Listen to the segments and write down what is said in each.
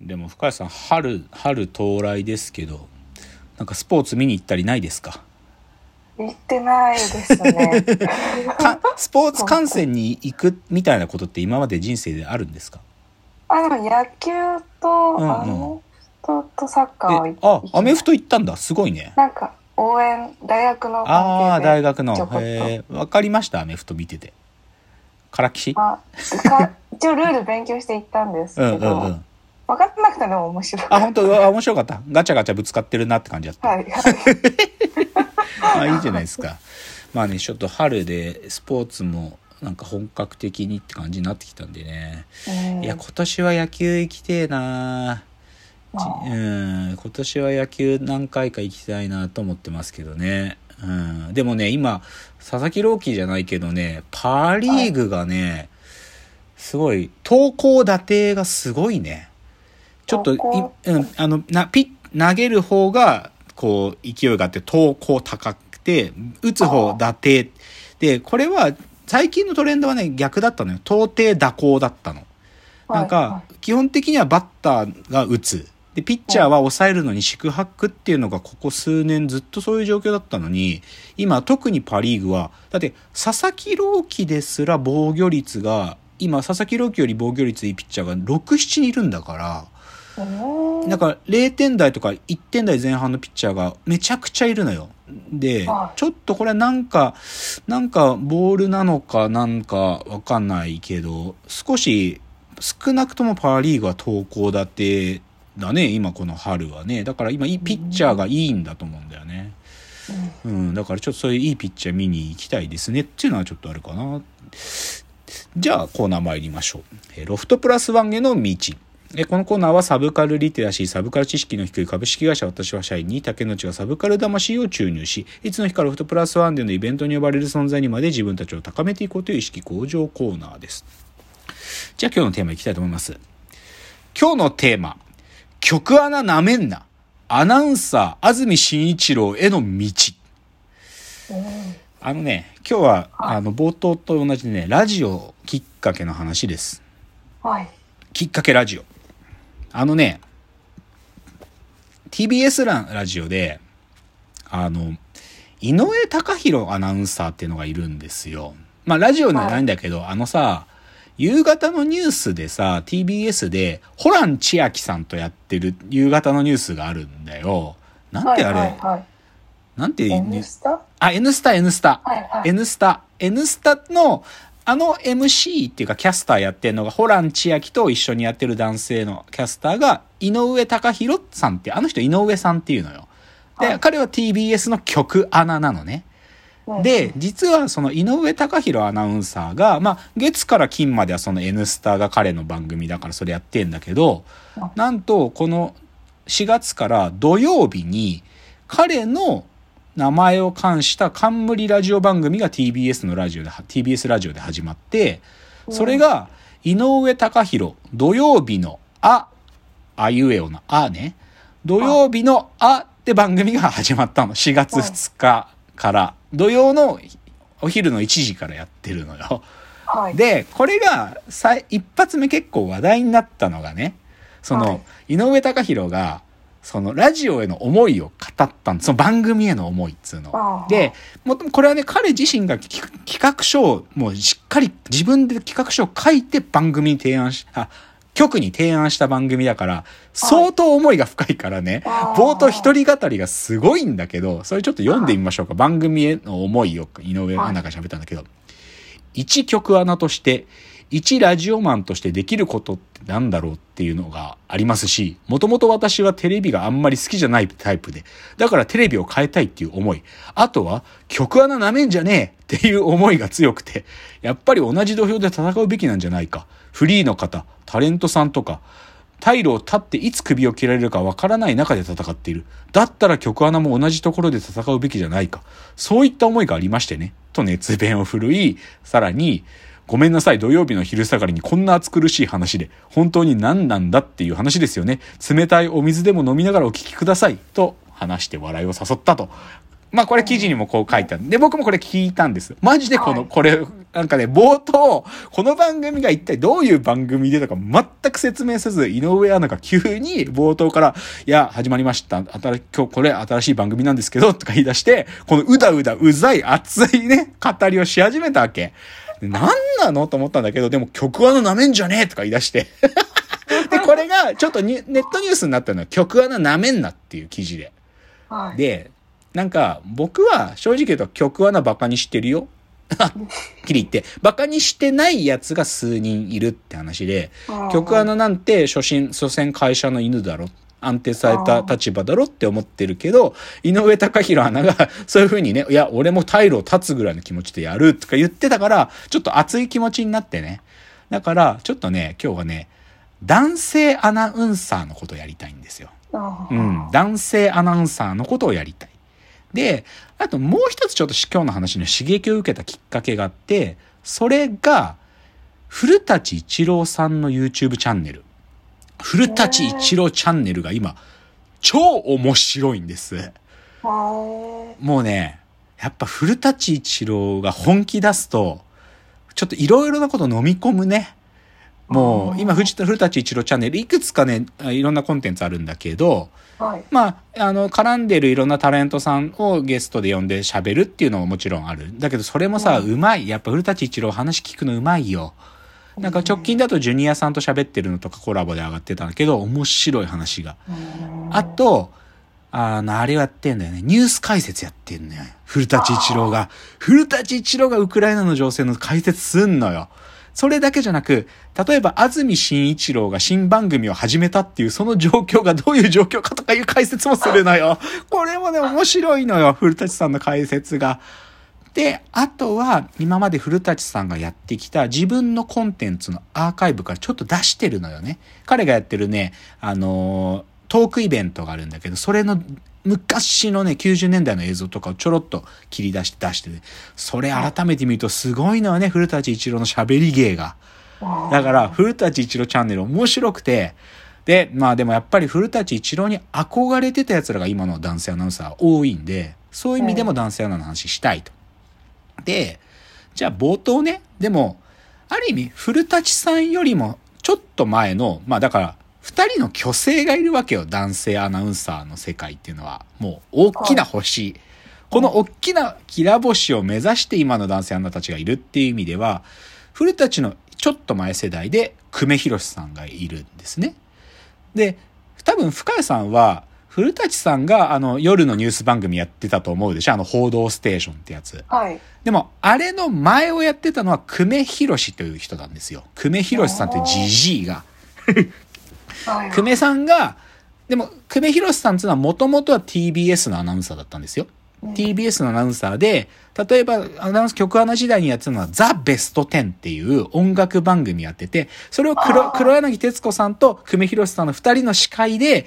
でも深谷さん春春到来ですけどなんかスポーツ見に行ったりないですか？行ってないですね。かスポーツ観戦に行くみたいなことって今まで人生であるんですか？あの野球と、うんうん。アメフトとサッカーをえ行あアメフト行ったんだ。すごいね。なんか応援大学のああー関係で大学の。へえ分かりましたアメフト見てて。からきしまあ、か一応ルール勉強して行ったんですうんけど、うんうん分かってなくても面白い。あ本当？うわ面白かった。ガチャガチャぶつかってるなって感じだった、はい。はい。あいいじゃないですか。まあねちょっと春でスポーツもなんか本格的にって感じになってきたんでね、うん。いや今年は野球行きてえな。うん。今年は野球何回か行きたいなと思ってますけどね、うん、でもね今佐々木朗希じゃないけどねパ・リーグがね、すごい投稿打定がすごいねちょっというん、あのなピッ投げる方がこう勢いがあって投稿高くて打つ方あ打定でこれは最近のトレンドはね逆だったのよ。投定打高だったの。なんはか、基本的にはバッターが打つ。で、ピッチャーは抑えるのに四苦八苦っていうのがここ数年ずっとそういう状況だったのに、今特にパリーグは、だって佐々木朗希ですら防御率が、今佐々木朗希より防御率いいピッチャーが6、7人いるんだから、うんなんか0点台とか1点台前半のピッチャーがめちゃくちゃいるのよ。では、いちょっとこれはなんか、なんかボールなのかなんかわかんないけど、少し少なくともパーリーグは投稿立てだね、今この春はね。だから今いいピッチャーがいいんだと思うんだよね。うん、だからちょっとそういういいピッチャー見に行きたいですねっていうのはちょっとあるかな。じゃあコーナー参りましょう。えーロフトプラスワンへの道。えーこのコーナーはサブカルリテラシー、サブカル知識の低い株式会社私は社員に竹野内がサブカル魂を注入し、いつの日かロフトプラスワンでのイベントに呼ばれる存在にまで自分たちを高めていこうという意識向上コーナーです。じゃあ今日のテーマいきたいと思います。今日のテーマ、曲穴なめんな。アナウンサー、安住紳一郎への道。あのね、今日は、あの、冒頭と同じでね、ラジオきっかけの話です。はい。きっかけラジオ。あのね、TBS ララジオで、あの、井上貴博アナウンサーっていうのがいるんですよ。まあ、ラジオではないんだけど、あのさ、夕方のニュースでさ、TBS で、ホラン千秋さんとやってる夕方のニュースがあるんだよ。なんてあれ、はいはいはい。なんて N スタ？あ、N スタ、N スタ。はいはい N スタ。N スタの、あの MC っていうかキャスターやってるのが、ホラン千秋と一緒にやってる男性のキャスターが、井上貴博さんって、あの人井上さんっていうのよ。で、はい彼は TBS の曲アナなのね。うんで、実はその井上貴博アナウンサーが、まあ、月から金まではその N スタが彼の番組だからそれやってんだけど、なんとこの4月から土曜日に彼の名前を冠した冠ラジオ番組が TBS のラジオで、TBS ラジオで始まって、それが井上貴博土曜日のあ、あいうえおのあね。土曜日のあって番組が始まったの。4月2日から。土曜のお昼の1時からやってるのよ。はい。で、これがさ一発目結構話題になったのがね、その、はい井上貴博が、そのラジオへの思いを語ったんその番組への思いっつうの。で、もっともこれはね、彼自身が企企画書をもうしっかり自分で企画書を書いて番組に提案し、あ、局に提案した番組だから、相当思いが深いからね、冒頭一人語りがすごいんだけど、それちょっと読んでみましょうか。番組への思いを井上アナが喋ったんだけど、一曲穴として、一ラジオマンとしてできることってなんだろうっていうのがありますし、もともと私はテレビがあんまり好きじゃないタイプで、だからテレビを変えたいっていう思い。あとは、曲穴なめんじゃねえっていう思いが強くて、やっぱり同じ土俵で戦うべきなんじゃないか。フリーの方、タレントさんとか、退路を立っていつ首を切られるかわからない中で戦っている。だったら曲穴も同じところで戦うべきじゃないか。そういった思いがありましてね。と熱弁を振るい、さらに、ごめんなさい、土曜日の昼下がりにこんな暑苦しい話で、本当に何なんだっていう話ですよね。冷たいお水でも飲みながらお聞きください。と話して笑いを誘ったと。まあこれ記事にもこう書いてある。で、僕もこれ聞いたんです。マジでこの、はいこれ、なんかね、冒頭、この番組が一体どういう番組でとか全く説明せず、井上アナが急に冒頭から、いや、始まりました。新今日これ新しい番組なんですけど、とか言い出して、このうだうだうざい熱いね、語りをし始めたわけ。でなのと思ったんだけど、でも曲穴舐めんじゃねえとか言い出して。で、これがちょっとにネットニュースになったのは曲穴舐めんなっていう記事で。はい。で、なんか、僕は正直言うと曲穴バカにしてるよ。はっきり言って、バカにしてないやつが数人いるって話で、うん曲穴なんて初心、所詮会社の犬だろ。安定された立場だろって思ってるけど、井上隆弘アナが そういう風にね、いや、俺も退路を立つぐらいの気持ちでやるとか言ってたから、ちょっと熱い気持ちになってね。だから、ちょっとね、今日はね、男性アナウンサーのことをやりたいんですよ。うん、男性アナウンサーのことをやりたい。で、あともう一つちょっと今日の話に刺激を受けたきっかけがあって、それが、古舘一郎さんの YouTube チャンネル。古舘一郎チャンネルが今、超面白いんです。はいもうね、やっぱ古舘一郎が本気出すと、ちょっといろいろなこと飲み込むね。もう、今、古古舘一郎チャンネル、いくつかね、いろんなコンテンツあるんだけど、はい。まあ、あの、絡んでるいろんなタレントさんをゲストで呼んで喋るっていうのももちろんある。だけど、それもさ、ううまい。やっぱ古舘一郎話聞くのうまいよ。なんか直近だとジュニアさんと喋ってるのとかコラボで上がってたんだけど、面白い話が。うんあと、あの、あれをやってんだよね。ニュース解説やってんのよ。古舘一郎が。古舘一郎がウクライナの情勢の解説すんのよ。それだけじゃなく、例えば安住紳一郎が新番組を始めたっていうその状況がどういう状況かとかいう解説もするのよ。これもね、面白いのよ。古舘さんの解説が。で、あとは、今まで古舘さんがやってきた自分のコンテンツのアーカイブからちょっと出してるのよね。彼がやってるね、あのートークイベントがあるんだけど、それの昔のね、90年代の映像とかをちょろっと切り出して出してね、それ改めて見るとすごいのよね、古舘一郎の喋り芸が。だから、古舘一郎チャンネル面白くて、で、まあでもやっぱり古舘一郎に憧れてた奴らが今の男性アナウンサー多いんで、そういう意味でも男性アナの話したいと。で、じゃあ冒頭ね、でも、ある意味、古舘さんよりもちょっと前の、まあだから、二人の巨星がいるわけよ、男性アナウンサーの世界っていうのは。もう、大きな星。この大きなきら星を目指して今の男性アナたちがいるっていう意味では、古舘のちょっと前世代で、久米宏さんがいるんですね。で、多分深谷さんは、古舘さんがあの夜のニュース番組やってたと思うでしょ？あの報道ステーションってやつ。はい。でも、あれの前をやってたのは久米宏という人なんですよ。久米宏さんってジジイが。はい。久米さんが、でも、久米宏さんっていうのはもともとは TBS のアナウンサーだったんですよ。TBS のアナウンサーで、例えば、アナウンス曲穴時代にやってたのはザ・ベスト10っていう音楽番組やってて、それを黒黒柳徹子さんと久米宏さんの二人の司会で、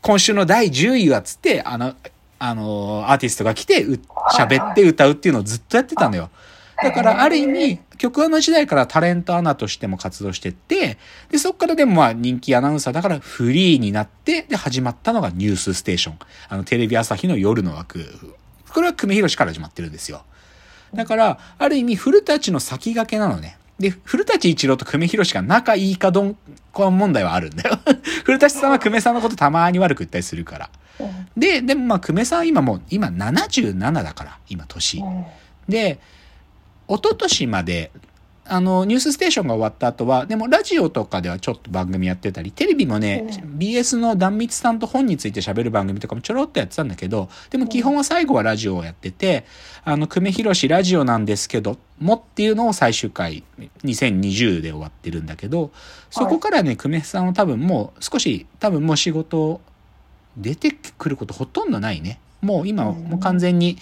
今週の第10位はっつって、あの、あの、アーティストが来て、う喋って歌うっていうのをずっとやってたのよ。だから、ある意味、曲穴時代からタレントアナとしても活動してって、で、そっからでもまあ人気アナウンサーだからフリーになって、で、始まったのがニュースステーション。あの、テレビ朝日の夜の枠。これは久米宏から始まってるんですよ。だから、ある意味、古舘の先駆けなのね。で、古舘一郎と久米宏が仲いいかどんこ問題はあるんだよ。古舘さんは久米さんのことたまに悪く言ったりするから。うんで、でもまあ久米さん今もう、今77だから、今年。うんで、一昨年まで、あの、ニュースステーションが終わった後は、でもラジオとかではちょっと番組やってたり、テレビもね、う BS の壇蜜さんと本について喋る番組とかもちょろっとやってたんだけど、でも基本は最後はラジオをやってて、あの、久米宏ラジオなんですけど、もっていうのを最終回、2020で終わってるんだけど、そこからね、久米さんは多分もう少し、多分もう仕事、出てくることほとんどないね。もう今、うんもう完全に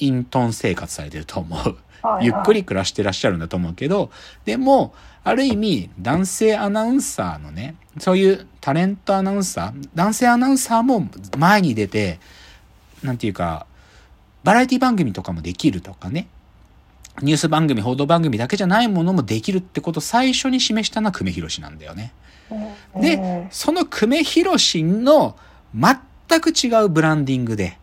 隠遁生活されてると思う。はいゆっくり暮らしてらっしゃるんだと思うけど、でも、ある意味、男性アナウンサーのね、そういうタレントアナウンサー、男性アナウンサーも前に出て、なんていうか、バラエティ番組とかもできるとかね、ニュース番組、報道番組だけじゃないものもできるってことを最初に示したのは久米宏なんだよね。うんで、その久米宏の全く違うブランディングで、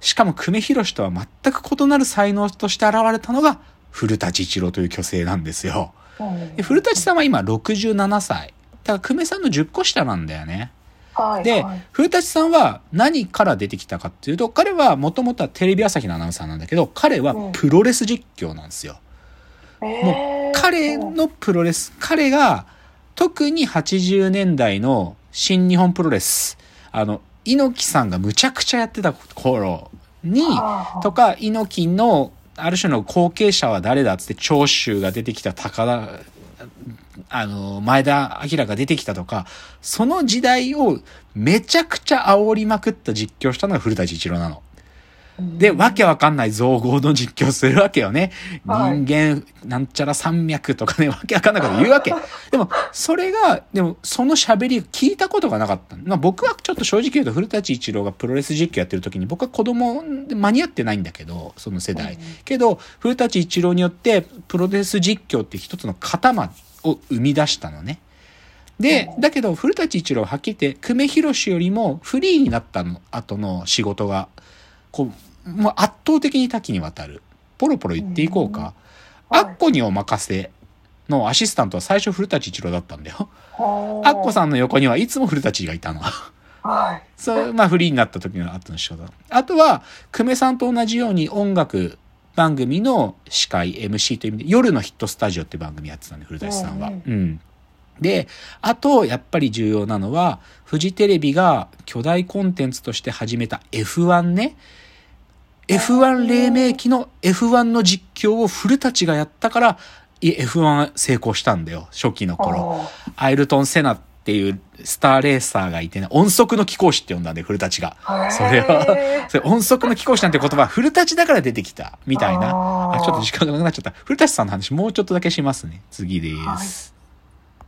しかも久米宏とは全く異なる才能として現れたのが、古舘一郎という巨星なんですよ。古舘さんは今67歳。だから久米さんの10個下なんだよね。はい。ではい、古舘さんは何から出てきたかっていうと、彼はもともとはテレビ朝日のアナウンサーなんだけど、彼はプロレス実況なんですよ。もう彼のプロレス、彼が特に80年代の新日本プロレス、あの、猪木さんがむちゃくちゃやってた頃に、とか、猪木のある種の後継者は誰だっつって長州が出てきた高田、あの、前田明が出てきたとか、その時代をめちゃくちゃ煽りまくった実況したのが古舘一郎なの。で、わけわかんない造語の実況するわけよね。はい人間、なんちゃら山脈とかね、わけわかんないこと言うわけ。でも、それが、でも、その喋り聞いたことがなかった。まあ僕はちょっと正直言うと、古舘一郎がプロレス実況やってる時に、僕は子供で間に合ってないんだけど、その世代。けど、古舘一郎によって、プロレス実況って一つの型まを生み出したのね。で、だけど、古舘一郎はっきり言って、久米宏よりもフリーになったの後の仕事が、こう、もう圧倒的に多岐にわたる。ポロポロ言っていこうか。はいアッコにお任せのアシスタントは最初古舘一郎だったんだよ。アッコさんの横にはいつも古舘がいたの。はい。そう、まあフリーになった時の後の仕事。あとは、久米さんと同じように音楽番組の司会、MC という意味で、夜のヒットスタジオって番組やってたんで、古舘さんは。うんうん。で、あと、やっぱり重要なのは、フジテレビが巨大コンテンツとして始めた F1 ね。F1 黎明期の F1 の実況を古舘がやったから、い F1 は成功したんだよ、初期の頃。アイルトン・セナっていうスターレーサーがいてね、音速の貴公子って呼んだんで、古舘が。それは、それ音速の貴公子なんて言葉は古舘だから出てきた、みたいな。あちょっと時間がなくなっちゃった。古舘さんの話もうちょっとだけしますね。次です。